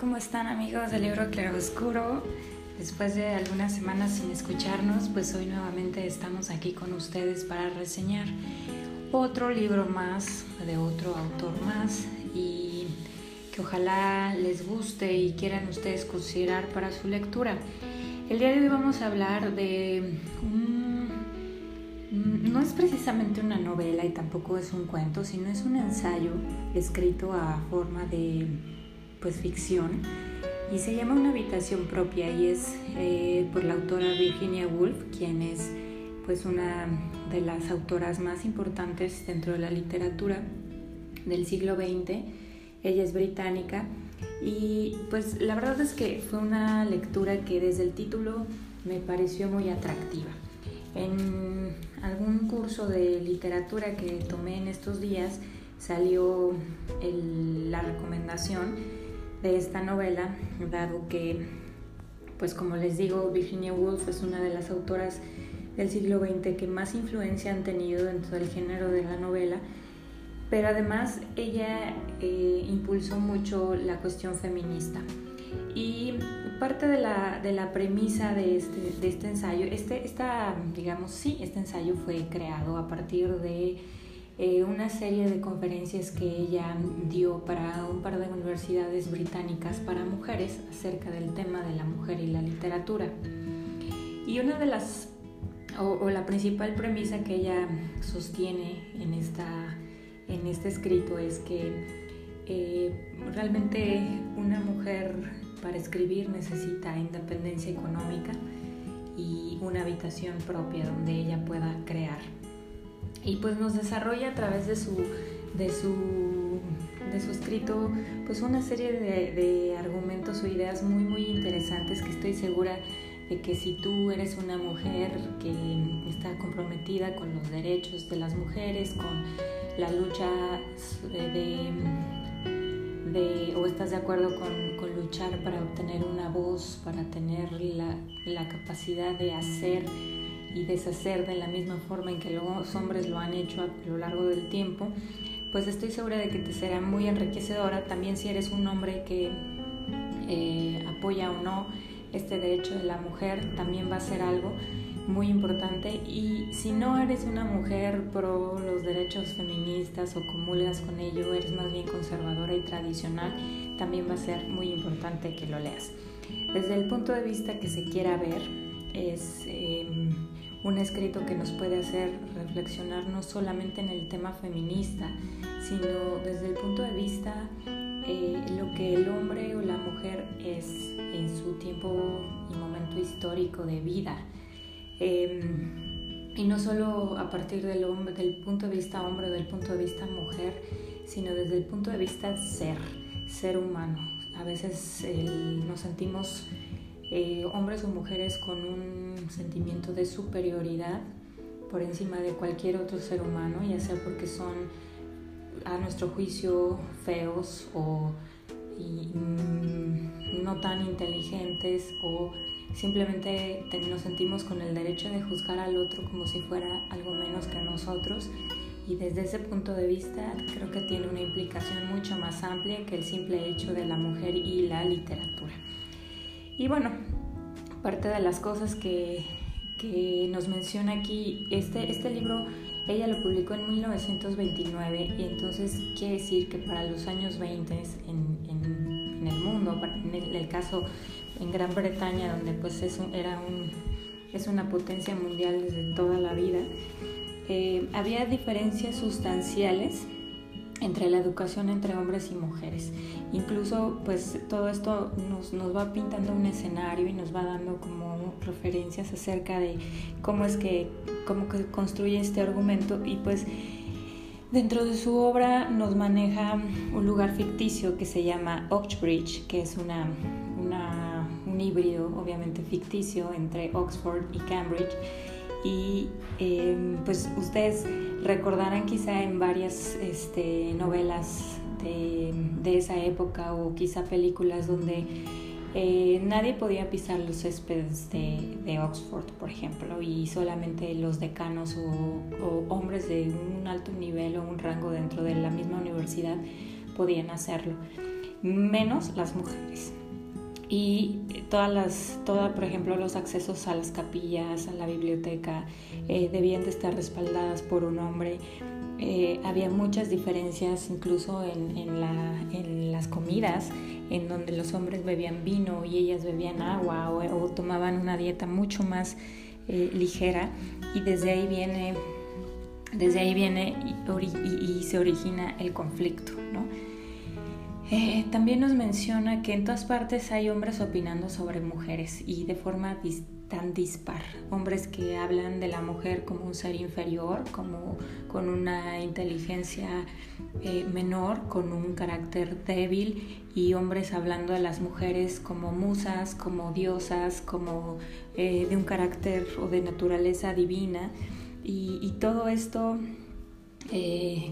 ¿Cómo están amigos del libro Claroscuro? Después de algunas semanas sin escucharnos, pues hoy nuevamente estamos aquí con ustedes para reseñar otro libro más de otro autor más y que ojalá les guste y quieran ustedes considerar para su lectura. El día de hoy vamos a hablar de un... No es precisamente una novela y tampoco es un cuento, sino es un ensayo escrito a forma de pues ficción y se llama Una habitación propia y es eh, por la autora Virginia Woolf, quien es pues una de las autoras más importantes dentro de la literatura del siglo XX. Ella es británica y pues la verdad es que fue una lectura que desde el título me pareció muy atractiva. En algún curso de literatura que tomé en estos días salió la recomendación de esta novela, dado que, pues como les digo, Virginia Woolf es una de las autoras del siglo XX que más influencia han tenido dentro del género de la novela, pero además ella eh, impulsó mucho la cuestión feminista. Y parte de la, de la premisa de este, de este ensayo, este, esta, digamos, sí, este ensayo fue creado a partir de eh, una serie de conferencias que ella dio para un par de universidades británicas para mujeres acerca del tema de la mujer y la literatura. Y una de las, o, la principal premisa que ella sostiene en, esta, en este escrito es que eh, realmente una mujer para escribir necesita independencia económica y una habitación propia donde ella pueda crear y pues nos desarrolla a través de su, de su, de su escrito pues una serie de, argumentos o ideas muy muy interesantes que estoy segura de que si tú eres una mujer que está comprometida con los derechos de las mujeres, con la lucha de, de, o estás de acuerdo con, con, luchar para obtener una voz, para tener la, la capacidad de hacer y deshacer de la misma forma en que los hombres lo han hecho a lo largo del tiempo, pues estoy segura de que te será muy enriquecedora también si eres un hombre que eh, apoya o no este derecho de la mujer, también va a ser algo muy importante y si no eres una mujer pro los derechos feministas o comulgas con ello, eres más bien conservadora y tradicional, también va a ser muy importante que lo leas. Desde el punto de vista que se quiera ver, es em, un escrito que nos puede hacer reflexionar no solamente en el tema feminista, sino desde el punto de vista eh, lo que el hombre o la mujer es en su tiempo y momento histórico de vida. Em, y no solo a partir del, punto de vista hombre o del punto de vista mujer, sino desde el punto de vista ser, ser humano. A veces nos sentimos eh, hombres o mujeres con un sentimiento de superioridad por encima de cualquier otro ser humano, ya sea porque son a nuestro juicio feos o mm, no tan inteligentes o simplemente nos sentimos con el derecho de juzgar al otro como si fuera algo menos que nosotros y desde ese punto de vista creo que tiene una implicación mucho más amplia que el simple hecho de la mujer y la literatura. Y bueno, parte de las cosas que, que nos menciona aquí, este, este libro ella lo publicó en 1929 y entonces quiere decir que para los años 20 en, en, el mundo, en el, caso en Gran Bretaña, donde pues es, era un, es una potencia mundial desde toda la vida, eh, había diferencias sustanciales entre la educación entre hombres y mujeres. Incluso pues todo esto nos, nos, va pintando un escenario y nos va dando como referencias acerca de cómo es que, cómo que construye este argumento y pues dentro de su obra nos maneja un lugar ficticio que se llama Oxbridge, que es una, un híbrido obviamente ficticio entre Oxford y Cambridge y em, pues ustedes recordarán quizá en varias este, novelas de, esa época o quizá películas donde eh, nadie podía pisar los céspedes de, Oxford, por ejemplo, y solamente los decanos o, hombres de un alto nivel o un rango dentro de la misma universidad podían hacerlo. menos las mujeres. Y todas las, toda, por ejemplo, los accesos a las capillas, a la biblioteca, eh, debían de estar respaldadas por un hombre. Eh, había muchas diferencias incluso en, en, la, en, las comidas, en donde los hombres bebían vino y ellas bebían agua o, tomaban una dieta mucho más eh, ligera y desde ahí viene, desde ahí viene y, se origina el conflicto. ¿no? Eh, también nos menciona que en todas partes hay hombres opinando sobre mujeres y de forma tan dispar. Hombres que hablan de la mujer como un ser inferior, como con una inteligencia eh, menor, con un carácter débil y hombres hablando de las mujeres como musas, como diosas, como eh, de un carácter o de naturaleza divina y, todo esto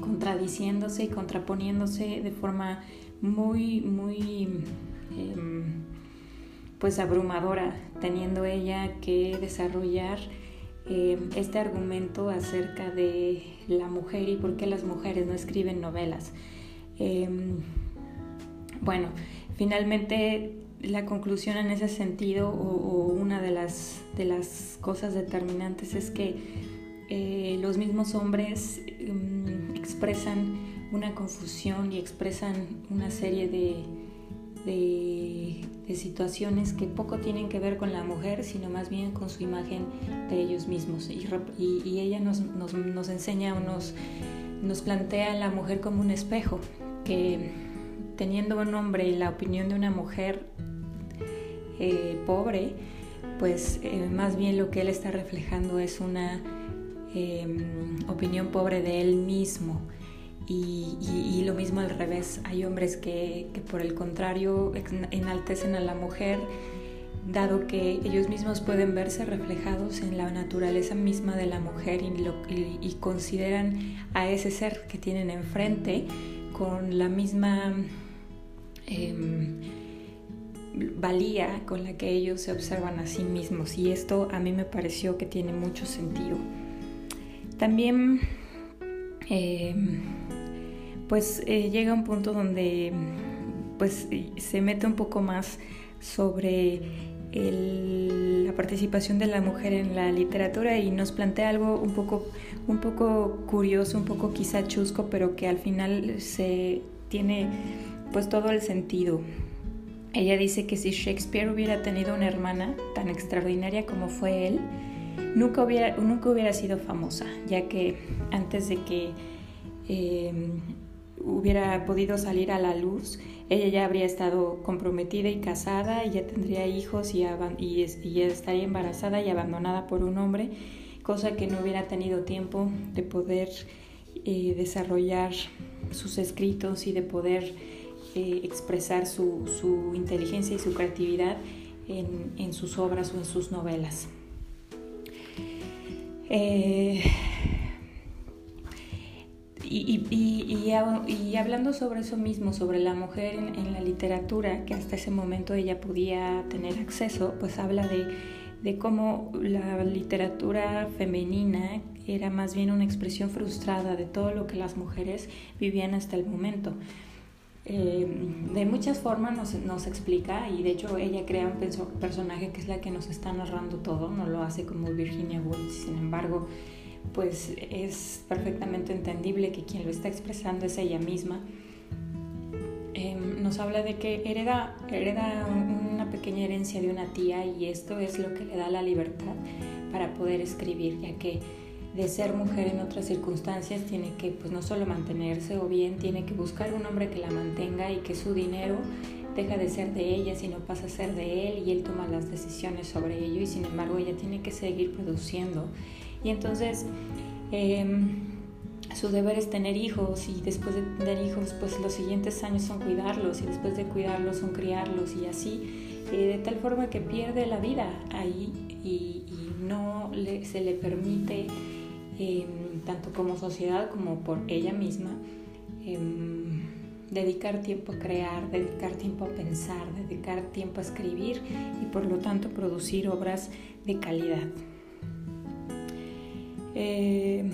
contradiciéndose y contraponiéndose de forma muy, muy em, pues abrumadora, teniendo ella que desarrollar em, este argumento acerca de la mujer y por qué las mujeres no escriben novelas. Em, bueno, finalmente la conclusión en ese sentido o, una de las, de las cosas determinantes es que eh, los mismos hombres expresan una confusión y expresan una serie de, de, situaciones que poco tienen que ver con la mujer, sino más bien con su imagen de ellos mismos. Y, ella nos, nos, nos enseña o nos, plantea a la mujer como un espejo, que teniendo un hombre y la opinión de una mujer eh, pobre, pues eh, más bien lo que él está reflejando es una em, opinión pobre de él mismo. Y, lo mismo al revés, hay hombres que, por el contrario enaltecen a la mujer, dado que ellos mismos pueden verse reflejados en la naturaleza misma de la mujer y, consideran a ese ser que tienen enfrente con la misma em, valía con la que ellos se observan a sí mismos. Y esto a mí me pareció que tiene mucho sentido. También em, pues eh, llega un punto donde pues se mete un poco más sobre la participación de la mujer en la literatura y nos plantea algo un poco, un poco curioso, un poco quizá chusco, pero que al final se tiene pues todo el sentido. Ella dice que si Shakespeare hubiera tenido una hermana tan extraordinaria como fue él, nunca hubiera, nunca hubiera sido famosa, ya que antes de que eh, hubiera podido salir a la luz, ella ya habría estado comprometida y casada y ya tendría hijos y, y, ya estaría embarazada y abandonada por un hombre, cosa que no hubiera tenido tiempo de poder eh, desarrollar sus escritos y de poder eh, expresar su, su, inteligencia y su creatividad en, en, sus obras o en sus novelas. Eh, y, y, hablando sobre eso mismo, sobre la mujer en, la literatura, que hasta ese momento ella podía tener acceso, pues habla de, de cómo la literatura femenina era más bien una expresión frustrada de todo lo que las mujeres vivían hasta el momento. Eh, de muchas formas nos, nos, explica y de hecho ella crea un personaje que es la que nos está narrando todo, no lo hace como Virginia Woolf, sin embargo pues es perfectamente entendible que quien lo está expresando es ella misma. Em, nos habla de que hereda, hereda una pequeña herencia de una tía y esto es lo que le da la libertad para poder escribir, ya que de ser mujer en otras circunstancias tiene que pues no solo mantenerse o bien tiene que buscar un hombre que la mantenga y que su dinero deja de ser de ella sino pasa a ser de él y él toma las decisiones sobre ello y sin embargo ella tiene que seguir produciendo y entonces em, su deber es tener hijos y después de tener hijos, pues los siguientes años son cuidarlos y después de cuidarlos son criarlos y así, eh, de tal forma que pierde la vida ahí y, no se le permite, em, tanto como sociedad como por ella misma, em, dedicar tiempo a crear, dedicar tiempo a pensar, dedicar tiempo a escribir y por lo tanto producir obras de calidad. Eh,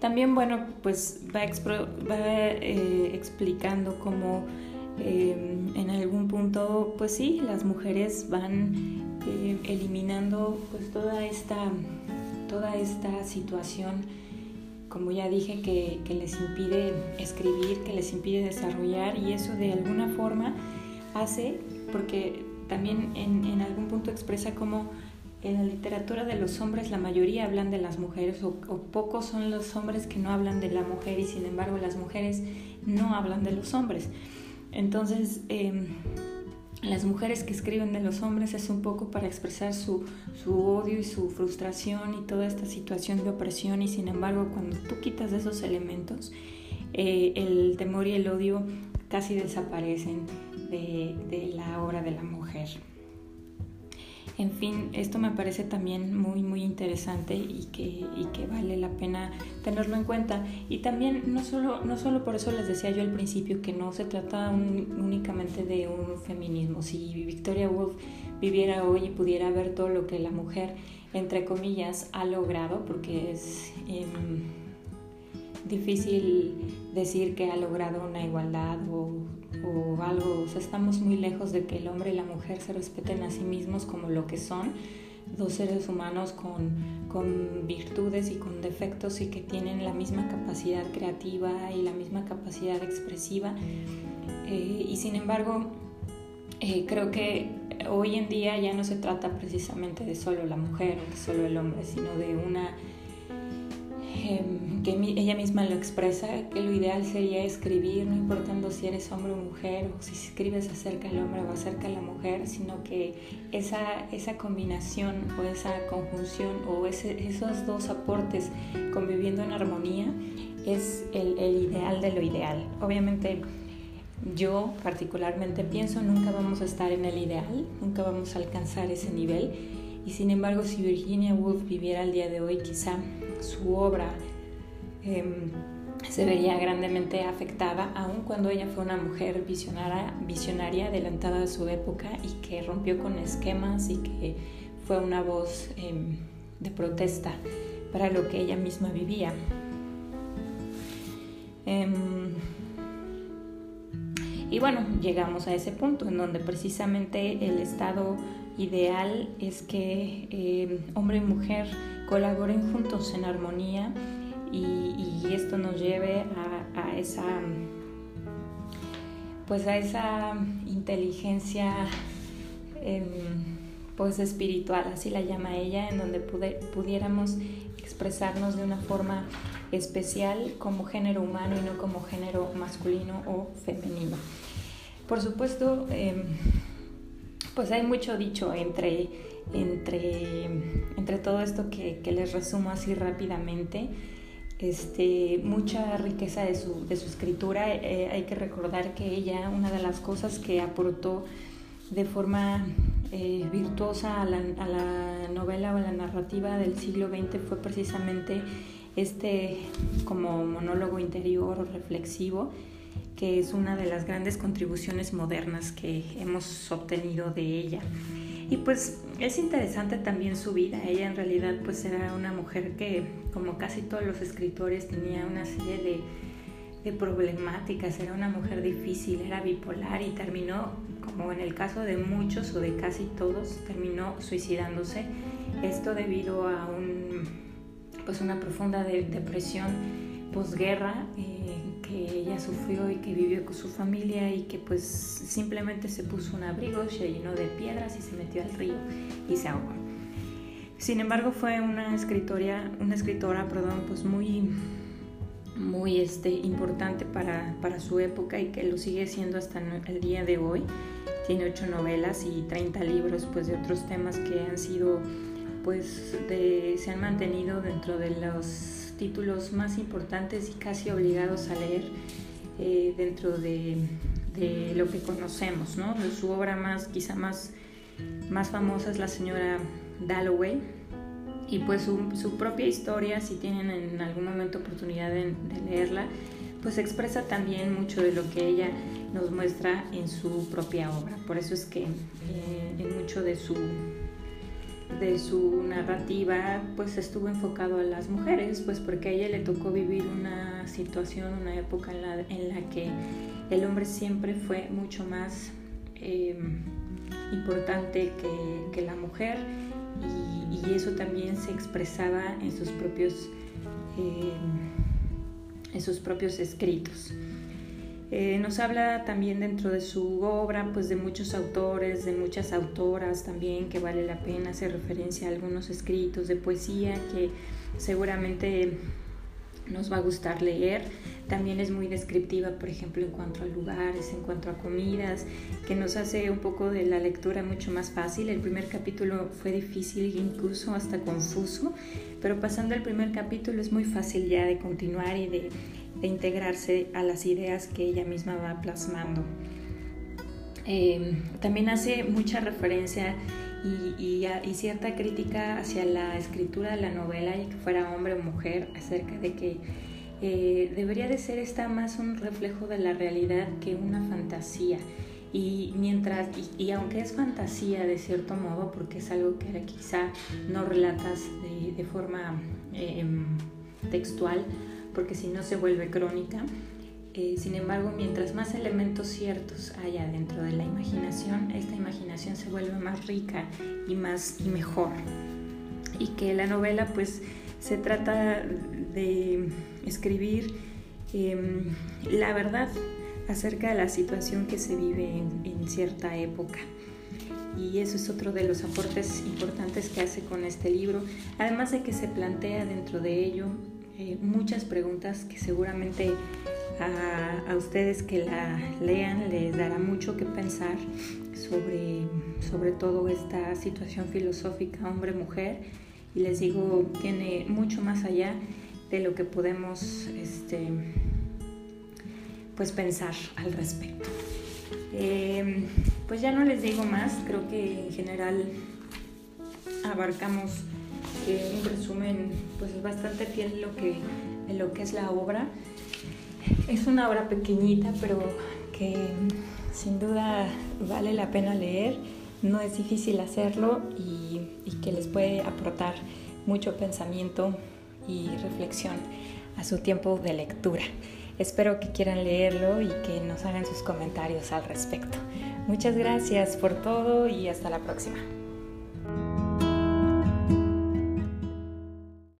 También, bueno, pues va, eh, explicando cómo em, en algún punto, pues sí, las mujeres van eh, eliminando pues toda esta, toda esta situación, como ya dije, que, que les impide escribir, que les impide desarrollar y eso de alguna forma hace, porque también en, en algún punto expresa cómo en la literatura de los hombres la mayoría hablan de las mujeres o, pocos son los hombres que no hablan de la mujer y sin embargo las mujeres no hablan de los hombres. Entonces, em, las mujeres que escriben de los hombres es un poco para expresar su, su, odio y su frustración y toda esta situación de opresión y sin embargo cuando tú quitas esos elementos, eh, el temor y el odio casi desaparecen de, de la obra de la mujer. En fin, esto me parece también muy, muy interesante y que, que vale la pena tenerlo en cuenta. Y también, no solo, no solo por eso les decía yo al principio que no se trata únicamente de un feminismo. Si Victoria Woolf viviera hoy y pudiera ver todo lo que la mujer, entre comillas, ha logrado, porque es em, difícil decir que ha logrado una igualdad o o algo, o sea, estamos muy lejos de que el hombre y la mujer se respeten a sí mismos como lo que son, dos seres humanos con, con virtudes y con defectos y que tienen la misma capacidad creativa y la misma capacidad expresiva. Eh, y sin embargo, eh, creo que hoy en día ya no se trata precisamente de solo la mujer o de solo el hombre, sino de una Em, que ella misma lo expresa, que lo ideal sería escribir, no importando si eres hombre o mujer, o si escribes acerca del hombre o acerca de la mujer, sino que esa, esa combinación o esa conjunción o esos dos aportes conviviendo en armonía es el, el ideal de lo ideal. Obviamente yo particularmente pienso nunca vamos a estar en el ideal, nunca vamos a alcanzar ese nivel y sin embargo si Virginia Woolf viviera el día de hoy quizá su obra em, se vería grandemente afectada, aun cuando ella fue una mujer visionaria, adelantada a su época y que rompió con esquemas y que fue una voz em, de protesta para lo que ella misma vivía. Em, y bueno, llegamos a ese punto en donde precisamente el estado ideal es que hombre y mujer colaboren juntos en armonía y, esto nos lleve a, esa pues a esa inteligencia em, pues espiritual, así la llama ella, en donde pudiéramos expresarnos de una forma especial como género humano y no como género masculino o femenino. Por supuesto, em, pues hay mucho dicho entre entre, entre todo esto que, que, les resumo así rápidamente. Este, mucha riqueza de su, de su escritura. Eh, hay que recordar que ella, una de las cosas que aportó de forma eh, virtuosa a la, a la, novela o a la narrativa del siglo XX fue precisamente este como monólogo interior o reflexivo, que es una de las grandes contribuciones modernas que hemos obtenido de ella. Y pues es interesante también su vida. Ella en realidad pues era una mujer que, como casi todos los escritores, tenía una serie de, de problemáticas. Era una mujer difícil, era bipolar y terminó, como en el caso de muchos o de casi todos, terminó suicidándose. Esto debido a un, pues una profunda depresión posguerra. Eh, sufrió y que vivió con su familia y que pues simplemente se puso un abrigo, se llenó de piedras y se metió al río y se ahogó. Sin embargo fue una escritora, una escritora perdón, pues muy, muy este, importante para, para su época y que lo sigue siendo hasta el día de hoy. Tiene ocho novelas y 30 libros pues, de otros temas que han sido pues de, se han mantenido dentro de los títulos más importantes y casi obligados a leer eh, dentro de, lo que conocemos, ¿no? Su obra más, quizá más, más famosa es La señora Dalloway y pues su, propia historia, si tienen en algún momento oportunidad de, leerla, pues expresa también mucho de lo que ella nos muestra en su propia obra. Por eso es que eh, en mucho de su de su narrativa pues estuvo enfocado a las mujeres, pues porque a ella le tocó vivir una situación, una época en la, en la que el hombre siempre fue mucho más eh, importante que, la mujer y, eso también se expresaba en sus propios, eh, en sus propios escritos. Eh, nos habla también dentro de su obra pues de muchos autores, de muchas autoras también que vale la pena hacer referencia a algunos escritos de poesía que seguramente nos va a gustar leer. También es muy descriptiva, por ejemplo, en cuanto a lugares, en cuanto a comidas, que nos hace un poco de la lectura mucho más fácil. El primer capítulo fue difícil, incluso hasta confuso, pero pasando el primer capítulo es muy fácil ya de continuar y de, integrarse a las ideas que ella misma va plasmando. Eh, también hace mucha referencia y, cierta crítica hacia la escritura de la novela y que fuera hombre o mujer acerca de que eh, debería de ser esta más un reflejo de la realidad que una fantasía. Y mientras, y, aunque es fantasía de cierto modo, porque es algo que quizá no relatas de, forma eh, textual, porque si no se vuelve crónica, eh, sin embargo, mientras más elementos ciertos haya dentro de la imaginación, esta imaginación se vuelve más rica y más y mejor. Y que la novela, pues, se trata de escribir em, la verdad acerca de la situación que se vive en, cierta época. Y eso es otro de los aportes importantes que hace con este libro, además de que se plantea dentro de ello eh, muchas preguntas que seguramente a, ustedes que la lean les dará mucho que pensar sobre, sobre todo esta situación filosófica hombre-mujer y les digo, tiene mucho más allá de lo que podemos este, pues pensar al respecto. Em, pues ya no les digo más, creo que en general abarcamos eh, un resumen pues bastante fiel lo que, en lo que es la obra. Es una obra pequeñita, pero que sin duda vale la pena leer. No es difícil hacerlo y, que les puede aportar mucho pensamiento y reflexión a su tiempo de lectura. Espero que quieran leerlo y que nos hagan sus comentarios al respecto. Muchas gracias por todo y hasta la próxima.